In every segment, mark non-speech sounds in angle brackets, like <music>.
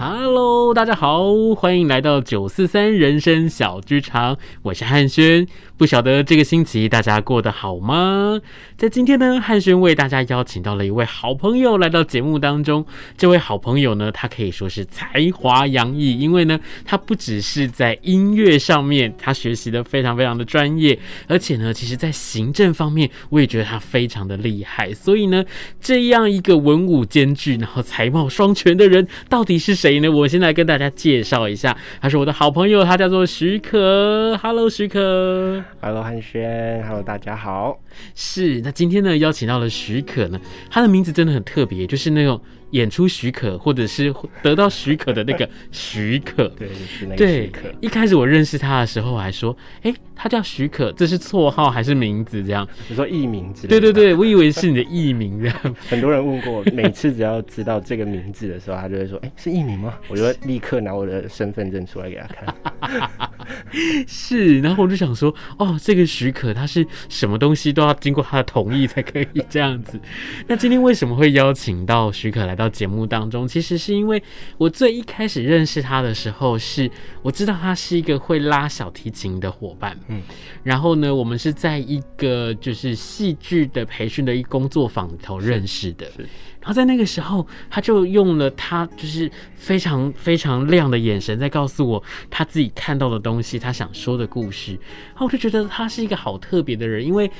Hello，大家好，欢迎来到九四三人生小剧场，我是汉轩。不晓得这个星期大家过得好吗？在今天呢，汉轩为大家邀请到了一位好朋友来到节目当中。这位好朋友呢，他可以说是才华洋溢，因为呢，他不只是在音乐上面，他学习的非常非常的专业，而且呢，其实在行政方面，我也觉得他非常的厉害。所以呢，这样一个文武兼具，然后才貌双全的人，到底是谁？所以呢，我先来跟大家介绍一下，他是我的好朋友，他叫做许可。Hello，许可。Hello，汉轩。Hello，大家好。是，那今天呢，邀请到了许可呢，他的名字真的很特别，就是那种。演出许可，或者是得到许可的那个 <laughs> 许可，对，是那个许可。一开始我认识他的时候，我还说，哎、欸，他叫许可，这是绰号还是名字？这样，你说艺名之类的？对对对，我以为是你的艺名这样。<laughs> 很多人问过，每次只要知道这个名字的时候，他就会说，哎、欸，是艺名吗？我就会立刻拿我的身份证出来给他看。<laughs> 是，然后我就想说，哦，这个许可他是什么东西都要经过他的同意才可以这样子。那今天为什么会邀请到许可来到节目当中？其实是因为我最一开始认识他的时候，是我知道他是一个会拉小提琴的伙伴。嗯，然后呢，我们是在一个就是戏剧的培训的一工作坊里头认识的。是。然后在那个时候，他就用了他就是非常非常亮的眼神，在告诉我他自己看到的东西，他想说的故事。然后我就觉得他是一个好特别的人，因为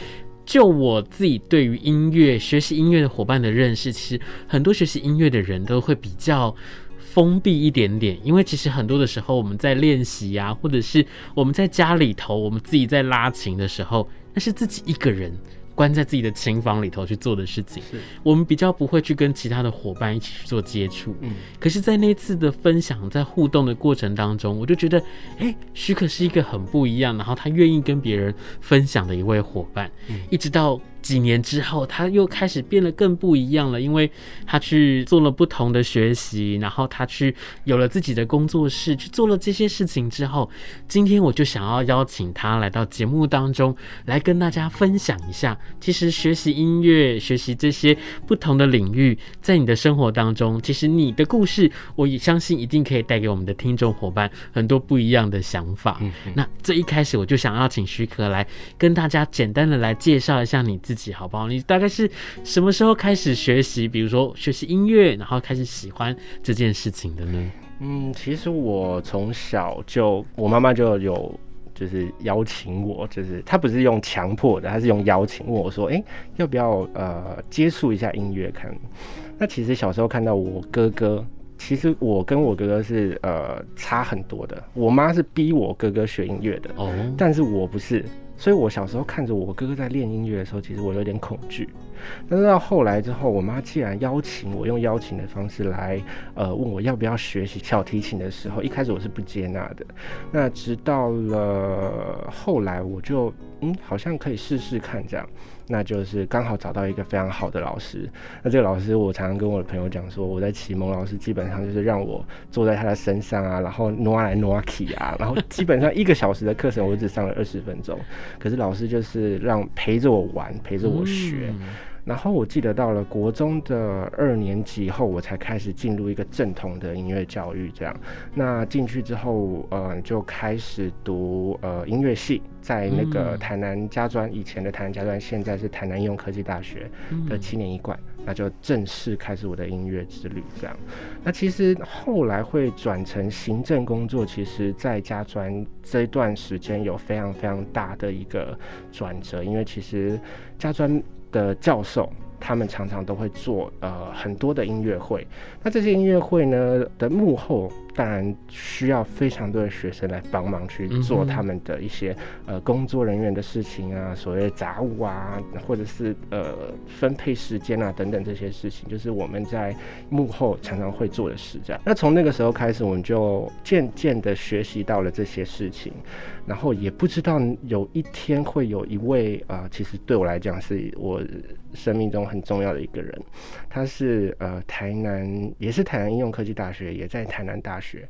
就我自己对于音乐、学习音乐的伙伴的认识，其实很多学习音乐的人都会比较封闭一点点，因为其实很多的时候我们在练习呀，或者是我们在家里头，我们自己在拉琴的时候，那是自己一个人。关在自己的琴房里头去做的事情，我们比较不会去跟其他的伙伴一起去做接触。嗯，可是，在那次的分享、在互动的过程当中，我就觉得，哎、欸，许可是一个很不一样，然后他愿意跟别人分享的一位伙伴。嗯，一直到。几年之后，他又开始变得更不一样了，因为他去做了不同的学习，然后他去有了自己的工作室，去做了这些事情之后，今天我就想要邀请他来到节目当中，来跟大家分享一下，其实学习音乐、学习这些不同的领域，在你的生活当中，其实你的故事，我也相信一定可以带给我们的听众伙伴很多不一样的想法。那这一开始我就想要请徐可来跟大家简单的来介绍一下你自己。好不好？你大概是什么时候开始学习？比如说学习音乐，然后开始喜欢这件事情的呢？嗯，其实我从小就，我妈妈就有就是邀请我，就是她不是用强迫的，她是用邀请问我说：“哎、欸，要不要呃接触一下音乐？”看，那其实小时候看到我哥哥，其实我跟我哥哥是呃差很多的。我妈是逼我哥哥学音乐的哦，但是我不是。所以，我小时候看着我哥哥在练音乐的时候，其实我有点恐惧。但是到后来之后，我妈既然邀请我用邀请的方式来，呃，问我要不要学习小提琴的时候，一开始我是不接纳的。那直到了后来，我就嗯，好像可以试试看这样。那就是刚好找到一个非常好的老师。那这个老师，我常常跟我的朋友讲说，我在启蒙老师基本上就是让我坐在他的身上啊，然后挪来挪去啊，然后基本上一个小时的课程我只上了二十分钟，可是老师就是让陪着我玩，陪着我学。然后我记得到了国中的二年级后，我才开始进入一个正统的音乐教育。这样，那进去之后，呃，就开始读呃音乐系，在那个台南家专，以前的台南家专，现在是台南应用科技大学的七年一贯，那就正式开始我的音乐之旅。这样，那其实后来会转成行政工作，其实在家专这段时间有非常非常大的一个转折，因为其实家专。的教授，他们常常都会做呃很多的音乐会。那这些音乐会呢的幕后，当然需要非常多的学生来帮忙去做他们的一些呃工作人员的事情啊，所谓杂物啊，或者是呃分配时间啊等等这些事情，就是我们在幕后常常会做的事。这样，那从那个时候开始，我们就渐渐的学习到了这些事情。然后也不知道有一天会有一位啊、呃，其实对我来讲是我生命中很重要的一个人，他是呃台南，也是台南应用科技大学，也在台南大学。学。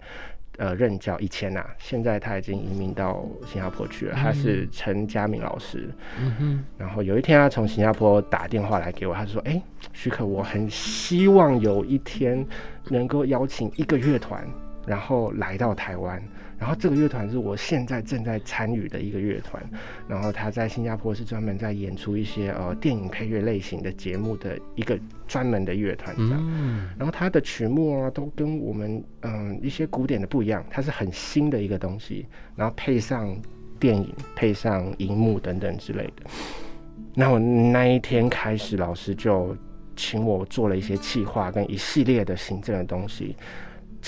呃，任教以前呐、啊，现在他已经移民到新加坡去了。他是陈家明老师。嗯哼。然后有一天，他从新加坡打电话来给我，他说：“哎、欸，许可，我很希望有一天能够邀请一个乐团，然后来到台湾。”然后这个乐团是我现在正在参与的一个乐团，然后他在新加坡是专门在演出一些呃电影配乐类型的节目的一个专门的乐团这样。嗯。然后他的曲目啊都跟我们嗯、呃、一些古典的不一样，它是很新的一个东西，然后配上电影、配上荧幕等等之类的。那我那一天开始，老师就请我做了一些企划跟一系列的行政的东西。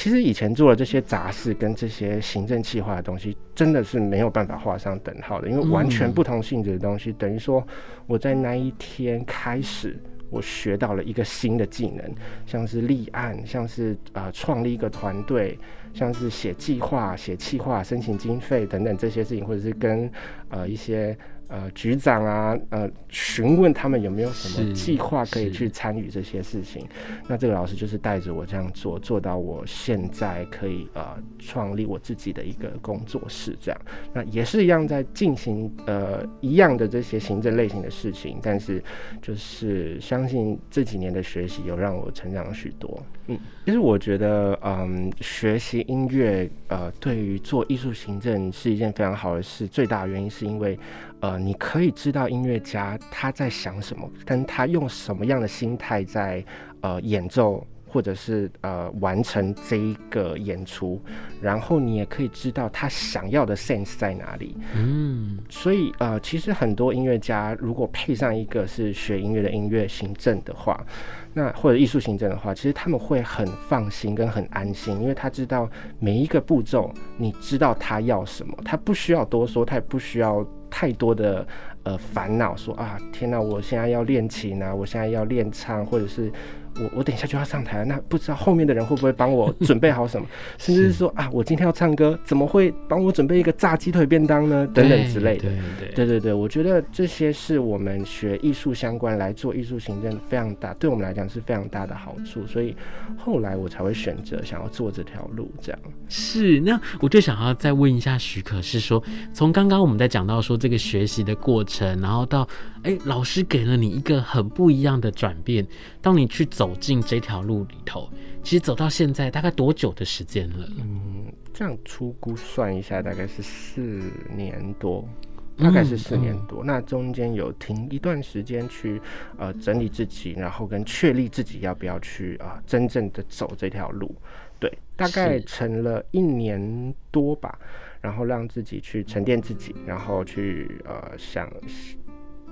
其实以前做的这些杂事跟这些行政企划的东西，真的是没有办法画上等号的，因为完全不同性质的东西，等于说我在那一天开始，我学到了一个新的技能，像是立案，像是呃创立一个团队，像是写计划、写企划、申请经费等等这些事情，或者是跟呃一些。呃，局长啊，呃，询问他们有没有什么计划可以去参与这些事情。那这个老师就是带着我这样做，做到我现在可以呃创立我自己的一个工作室，这样。那也是一样在进行呃一样的这些行政类型的事情，但是就是相信这几年的学习有让我成长了许多。嗯，其实我觉得，嗯，学习音乐呃对于做艺术行政是一件非常好的事。最大的原因是因为。呃，你可以知道音乐家他在想什么，但他用什么样的心态在呃演奏，或者是呃完成这一个演出，然后你也可以知道他想要的 sense 在哪里。嗯，所以呃，其实很多音乐家如果配上一个是学音乐的音乐行政的话，那或者艺术行政的话，其实他们会很放心跟很安心，因为他知道每一个步骤，你知道他要什么，他不需要多说，他也不需要。太多的呃烦恼，说啊天哪，我现在要练琴啊，我现在要练唱，或者是。我我等一下就要上台了，那不知道后面的人会不会帮我 <laughs> 准备好什么？甚至是说啊，我今天要唱歌，怎么会帮我准备一个炸鸡腿便当呢？等等之类的。对对对，对对对，我觉得这些是我们学艺术相关来做艺术行政非常大，对我们来讲是非常大的好处。所以后来我才会选择想要做这条路。这样是，那我就想要再问一下许可，是说从刚刚我们在讲到说这个学习的过程，然后到哎、欸、老师给了你一个很不一样的转变，当你去走。进这条路里头，其实走到现在大概多久的时间了？嗯，这样初估算一下，大概是四年多，大概是四年多。嗯嗯、那中间有停一段时间去呃整理自己，然后跟确立自己要不要去啊、呃、真正的走这条路。对，大概成了一年多吧，然后让自己去沉淀自己，然后去呃想。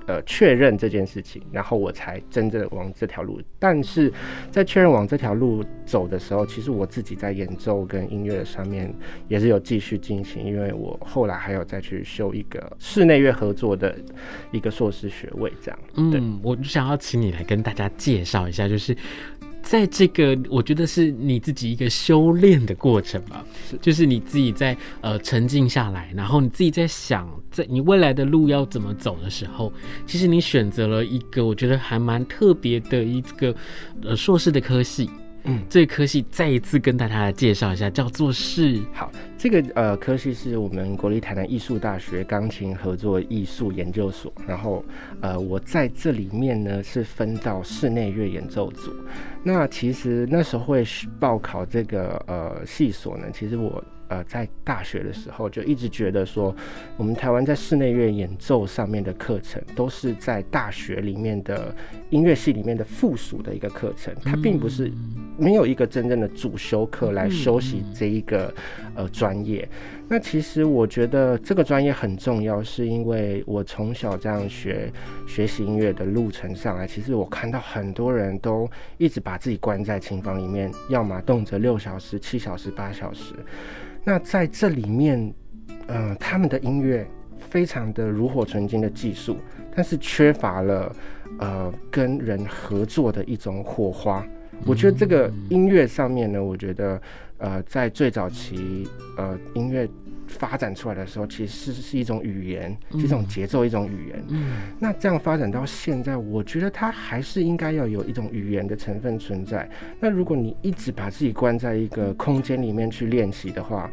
呃，确认这件事情，然后我才真正往这条路。但是在确认往这条路走的时候，其实我自己在演奏跟音乐上面也是有继续进行，因为我后来还有再去修一个室内乐合作的一个硕士学位，这样。嗯，我想要请你来跟大家介绍一下，就是。在这个，我觉得是你自己一个修炼的过程吧，是。就是你自己在呃沉静下来，然后你自己在想，在你未来的路要怎么走的时候，其实你选择了一个我觉得还蛮特别的一个呃硕士的科系。嗯，这个科系再一次跟大家来介绍一下，叫做是好，这个呃科系是我们国立台南艺术大学钢琴合作艺术研究所，然后呃我在这里面呢是分到室内乐演奏组。那其实那时候会报考这个呃系所呢，其实我。呃，在大学的时候就一直觉得说，我们台湾在室内乐演奏上面的课程都是在大学里面的音乐系里面的附属的一个课程，它并不是没有一个真正的主修课来修习这一个呃专业。那其实我觉得这个专业很重要，是因为我从小这样学学习音乐的路程上来，其实我看到很多人都一直把自己关在琴房里面，要么动辄六小时、七小时、八小时。那在这里面，呃，他们的音乐非常的炉火纯青的技术，但是缺乏了呃跟人合作的一种火花。我觉得这个音乐上面呢，我觉得呃在最早期呃音乐发展出来的时候，其实是是一种语言，是一种节奏，一种语言。嗯，那这样发展到现在，我觉得它还是应该要有一种语言的成分存在。那如果你一直把自己关在一个空间里面去练习的话，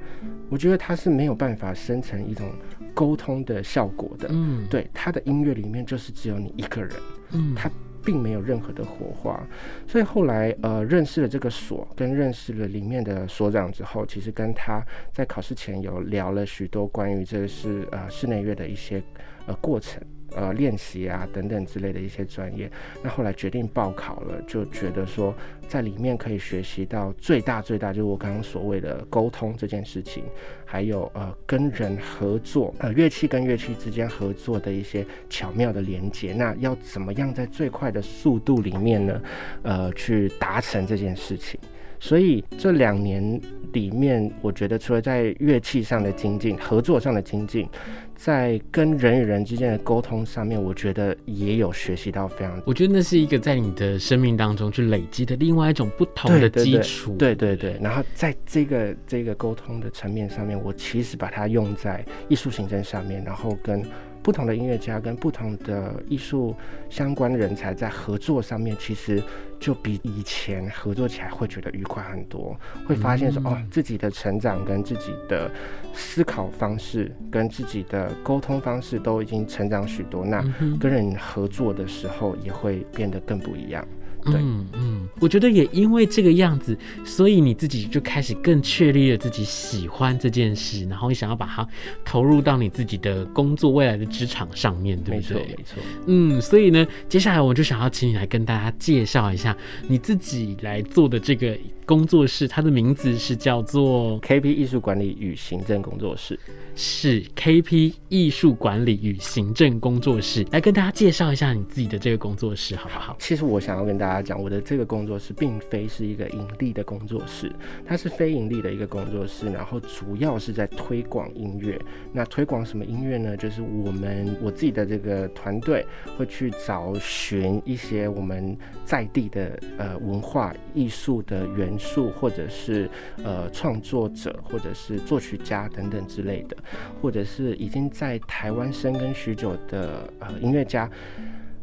我觉得它是没有办法生成一种沟通的效果的。嗯，对，它的音乐里面就是只有你一个人。嗯，它。并没有任何的火花，所以后来呃认识了这个所，跟认识了里面的所长之后，其实跟他在考试前有聊了许多关于这是呃室内乐的一些呃过程。呃，练习啊等等之类的一些专业，那后来决定报考了，就觉得说在里面可以学习到最大最大，就是我刚刚所谓的沟通这件事情，还有呃跟人合作，呃乐器跟乐器之间合作的一些巧妙的连接。那要怎么样在最快的速度里面呢？呃，去达成这件事情。所以这两年里面，我觉得除了在乐器上的精进、合作上的精进，在跟人与人之间的沟通上面，我觉得也有学习到非常。我觉得那是一个在你的生命当中去累积的另外一种不同的基础。对对对，然后在这个这个沟通的层面上面，我其实把它用在艺术行政上面，然后跟。不同的音乐家跟不同的艺术相关人才在合作上面，其实就比以前合作起来会觉得愉快很多。会发现说，哦，自己的成长跟自己的思考方式跟自己的沟通方式都已经成长许多。那跟人合作的时候也会变得更不一样。嗯嗯，我觉得也因为这个样子，所以你自己就开始更确立了自己喜欢这件事，然后你想要把它投入到你自己的工作未来的职场上面，对不对？没错，没错。嗯，所以呢，接下来我就想要请你来跟大家介绍一下你自己来做的这个工作室，它的名字是叫做 KP 艺术管理与行政工作室。是 KP 艺术管理与行政工作室，来跟大家介绍一下你自己的这个工作室，好不好？其实我想要跟大家讲，我的这个工作室并非是一个盈利的工作室，它是非盈利的一个工作室，然后主要是在推广音乐。那推广什么音乐呢？就是我们我自己的这个团队会去找寻一些我们在地的呃文化艺术的元素，或者是呃创作者，或者是作曲家等等之类的。或者是已经在台湾生根许久的呃音乐家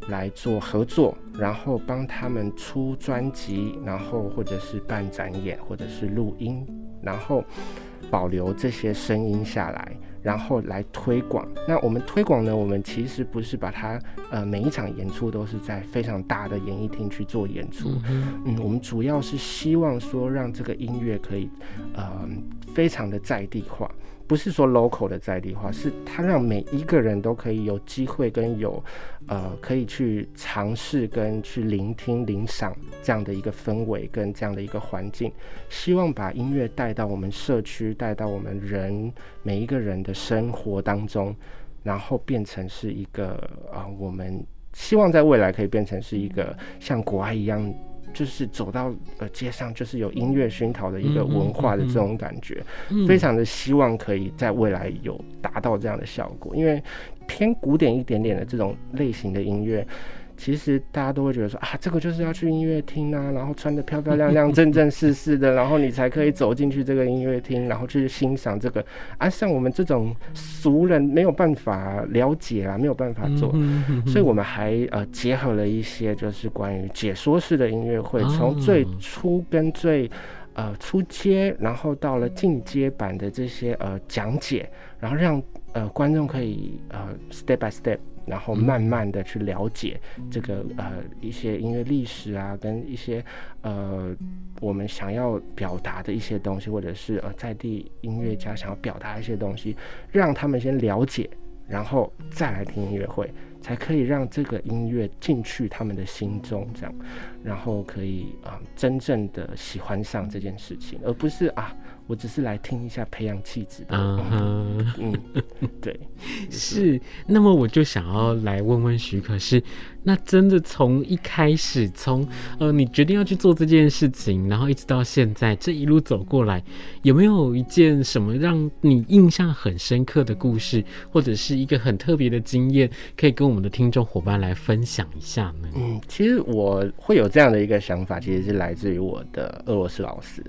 来做合作，然后帮他们出专辑，然后或者是办展演，或者是录音，然后保留这些声音下来，然后来推广。那我们推广呢？我们其实不是把它呃每一场演出都是在非常大的演艺厅去做演出，嗯，我们主要是希望说让这个音乐可以呃非常的在地化。不是说 local 的在地化，是它让每一个人都可以有机会跟有，呃，可以去尝试跟去聆听、聆赏这样的一个氛围跟这样的一个环境，希望把音乐带到我们社区，带到我们人每一个人的生活当中，然后变成是一个啊、呃，我们希望在未来可以变成是一个像国外一样。就是走到呃街上，就是有音乐熏陶的一个文化的这种感觉，非常的希望可以在未来有达到这样的效果，因为偏古典一点点的这种类型的音乐。其实大家都会觉得说啊，这个就是要去音乐厅啊，然后穿得漂漂亮亮、正正式式的，<laughs> 然后你才可以走进去这个音乐厅，然后去欣赏这个。啊，像我们这种俗人没有办法了解啊，没有办法做，所以我们还呃结合了一些就是关于解说式的音乐会，从最初跟最呃初阶，然后到了进阶版的这些呃讲解，然后让呃观众可以呃 step by step。然后慢慢的去了解这个呃一些音乐历史啊，跟一些呃我们想要表达的一些东西，或者是呃在地音乐家想要表达一些东西，让他们先了解，然后再来听音乐会，才可以让这个音乐进去他们的心中，这样，然后可以啊、真正的喜欢上这件事情，而不是啊。我只是来听一下培养气质的。嗯，嗯，对，<laughs> 是。那么我就想要来问问许可是，那真的从一开始，从呃你决定要去做这件事情，然后一直到现在这一路走过来，有没有一件什么让你印象很深刻的故事，或者是一个很特别的经验，可以跟我们的听众伙伴来分享一下呢？嗯，其实我会有这样的一个想法，其实是来自于我的俄罗斯老师。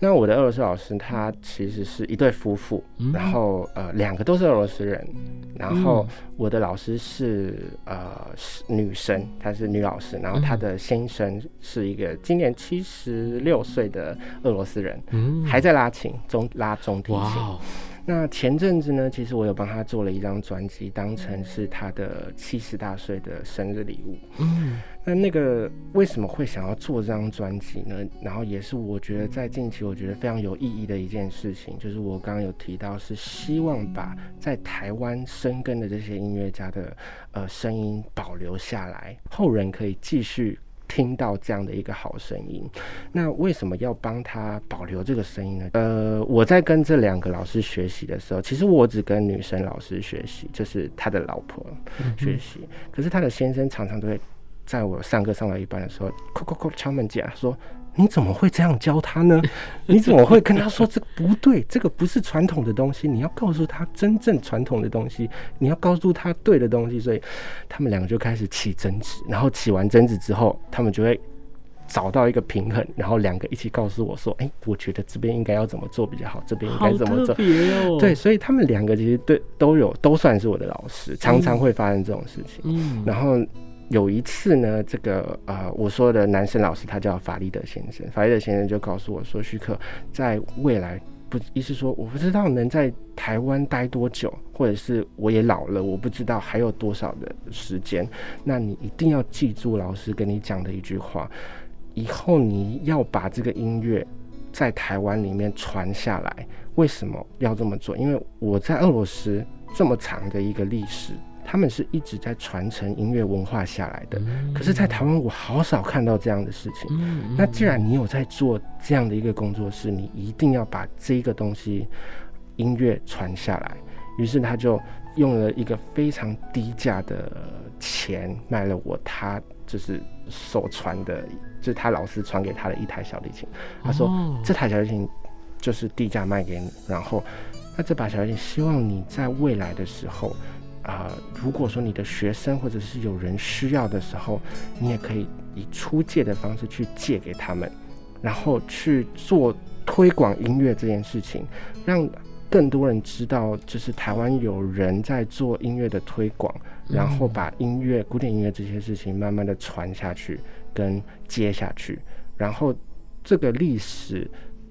那我的俄罗斯老师。他其实是一对夫妇，嗯、然后呃两个都是俄罗斯人，然后我的老师是呃是女生，她是女老师，然后她的先生是一个今年七十六岁的俄罗斯人，嗯、还在拉琴中拉中提琴。哇那前阵子呢，其实我有帮他做了一张专辑，当成是他的七十大岁的生日礼物。嗯，那那个为什么会想要做这张专辑呢？然后也是我觉得在近期我觉得非常有意义的一件事情，就是我刚刚有提到是希望把在台湾生根的这些音乐家的呃声音保留下来，后人可以继续。听到这样的一个好声音，那为什么要帮他保留这个声音呢？呃，我在跟这两个老师学习的时候，其实我只跟女生老师学习，就是他的老婆学习。嗯、可是他的先生常常都会在我上课上到一半的时候，叩叩叩敲门进来说。你怎么会这样教他呢？<laughs> 你怎么会跟他说这不对？这个不是传统的东西，你要告诉他真正传统的东西，你要告诉他对的东西。所以他们两个就开始起争执，然后起完争执之后，他们就会找到一个平衡，然后两个一起告诉我说：“哎，我觉得这边应该要怎么做比较好，这边应该怎么做。”对，所以他们两个其实对都有都算是我的老师，常常会发生这种事情。嗯，然后。有一次呢，这个呃，我说的男生老师他叫法利德先生，法利德先生就告诉我说，许可在未来不，意思说我不知道能在台湾待多久，或者是我也老了，我不知道还有多少的时间。那你一定要记住老师跟你讲的一句话，以后你要把这个音乐在台湾里面传下来。为什么要这么做？因为我在俄罗斯这么长的一个历史。他们是一直在传承音乐文化下来的，可是，在台湾我好少看到这样的事情。那既然你有在做这样的一个工作室，你一定要把这个东西音乐传下来。于是他就用了一个非常低价的钱卖了我他就是手传的，就是他老师传给他的一台小提琴。他说这台小提琴就是低价卖给你，然后那这把小提琴希望你在未来的时候。啊、呃，如果说你的学生或者是有人需要的时候，你也可以以出借的方式去借给他们，然后去做推广音乐这件事情，让更多人知道，就是台湾有人在做音乐的推广，然后把音乐、古典音乐这些事情慢慢的传下去跟接下去，然后这个历史。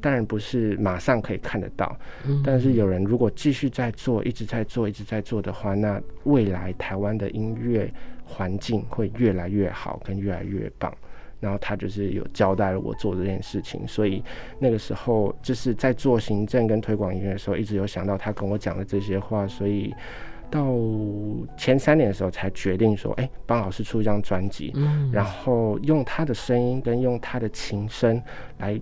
当然不是马上可以看得到，但是有人如果继续在做，一直在做，一直在做的话，那未来台湾的音乐环境会越来越好，跟越来越棒。然后他就是有交代了我做这件事情，所以那个时候就是在做行政跟推广音乐的时候，一直有想到他跟我讲的这些话，所以到前三年的时候才决定说，哎，帮老师出一张专辑，然后用他的声音跟用他的琴声来。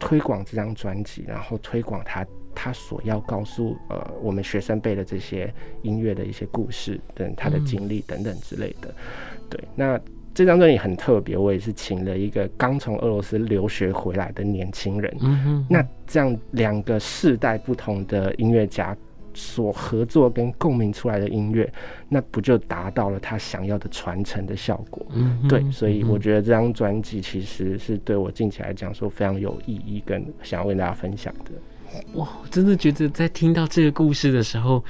推广这张专辑，然后推广他他所要告诉呃我们学生辈的这些音乐的一些故事等他的经历等等之类的。嗯、对，那这张专辑很特别，我也是请了一个刚从俄罗斯留学回来的年轻人。嗯哼哼，那这样两个世代不同的音乐家。所合作跟共鸣出来的音乐，那不就达到了他想要的传承的效果？嗯，对，所以我觉得这张专辑其实是对我近期来讲说非常有意义，跟想要跟大家分享的。哇，我真的觉得在听到这个故事的时候，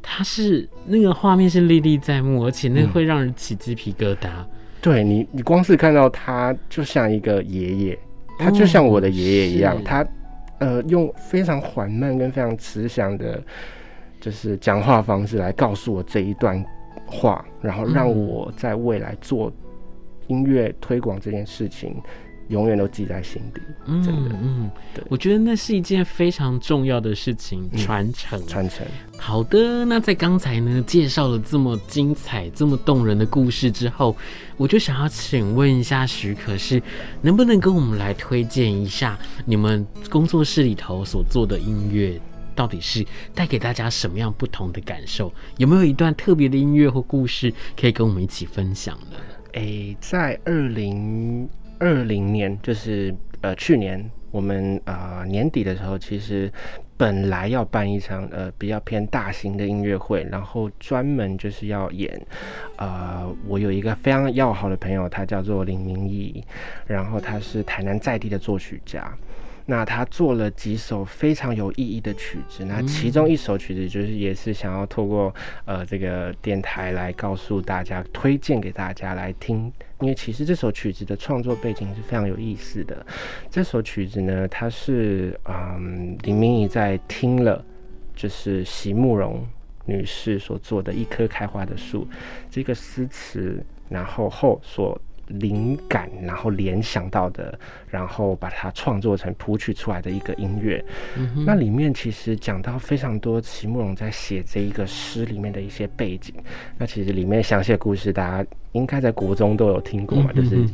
它是那个画面是历历在目，而且那会让人起鸡皮疙瘩。嗯、对你，你光是看到他就像一个爷爷，他就像我的爷爷一样，哦、他呃用非常缓慢跟非常慈祥的。就是讲话方式来告诉我这一段话，然后让我在未来做音乐推广这件事情，永远都记在心底。真的，嗯，嗯对，我觉得那是一件非常重要的事情，传承，传承。好的，那在刚才呢介绍了这么精彩、这么动人的故事之后，我就想要请问一下许可，是能不能跟我们来推荐一下你们工作室里头所做的音乐？到底是带给大家什么样不同的感受？有没有一段特别的音乐或故事可以跟我们一起分享呢？诶、在二零二零年，就是呃去年我们呃年底的时候，其实本来要办一场呃比较偏大型的音乐会，然后专门就是要演呃我有一个非常要好的朋友，他叫做林明义，然后他是台南在地的作曲家。那他做了几首非常有意义的曲子，那其中一首曲子就是也是想要透过呃这个电台来告诉大家，推荐给大家来听，因为其实这首曲子的创作背景是非常有意思的。这首曲子呢，它是嗯林明仪在听了就是席慕容女士所做的一棵开花的树这个诗词，然后后所。灵感，然后联想到的，然后把它创作成谱曲出来的一个音乐。嗯、那里面其实讲到非常多席慕容在写这一个诗里面的一些背景。那其实里面详细的故事，大家应该在国中都有听过嘛，嗯、哼就是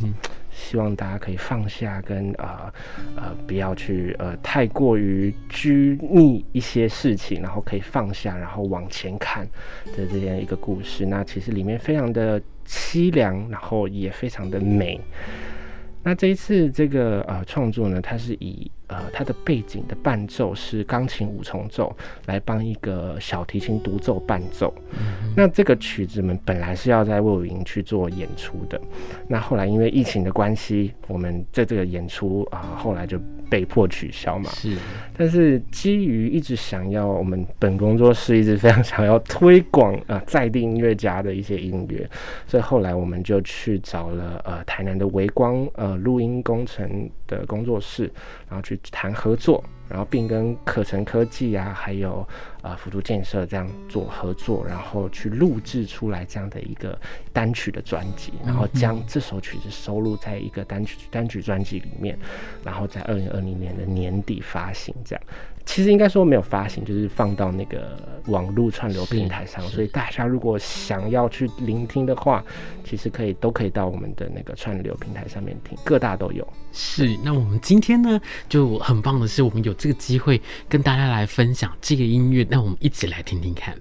希望大家可以放下跟呃呃不要去呃太过于拘泥一些事情，然后可以放下，然后往前看的这样一个故事。那其实里面非常的。凄凉，然后也非常的美。那这一次这个呃创作呢，它是以呃它的背景的伴奏是钢琴五重奏，来帮一个小提琴独奏伴奏。嗯、那这个曲子们本来是要在魏武营去做演出的，那后来因为疫情的关系，我们在这个演出啊、呃、后来就。被迫取消嘛？是，但是基于一直想要，我们本工作室一直非常想要推广啊、呃、在地音乐家的一些音乐，所以后来我们就去找了呃台南的微光呃录音工程的工作室，然后去谈合作。然后并跟可成科技啊，还有呃辅助建设这样做合作，然后去录制出来这样的一个单曲的专辑，然后将这首曲子收录在一个单曲单曲专辑里面，然后在二零二零年的年底发行这样。其实应该说没有发行，就是放到那个网络串流平台上，所以大家如果想要去聆听的话，其实可以都可以到我们的那个串流平台上面听，各大都有。是，那我们今天呢，就很棒的是，我们有这个机会跟大家来分享这个音乐，那我们一起来听听看。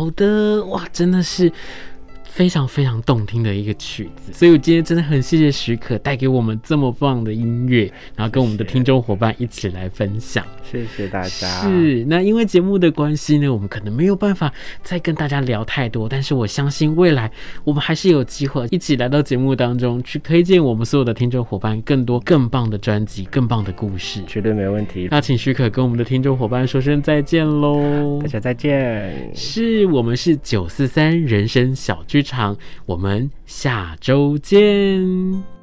好的，哇，真的是。非常非常动听的一个曲子，所以我今天真的很谢谢许可带给我们这么棒的音乐，然后跟我们的听众伙伴一起来分享。谢谢大家。是，那因为节目的关系呢，我们可能没有办法再跟大家聊太多，但是我相信未来我们还是有机会一起来到节目当中去推荐我们所有的听众伙伴更多更棒的专辑、更棒的故事，绝对没问题。那请许可跟我们的听众伙伴说声再见喽，大家再见。是我们是九四三人生小剧场。场，我们下周见。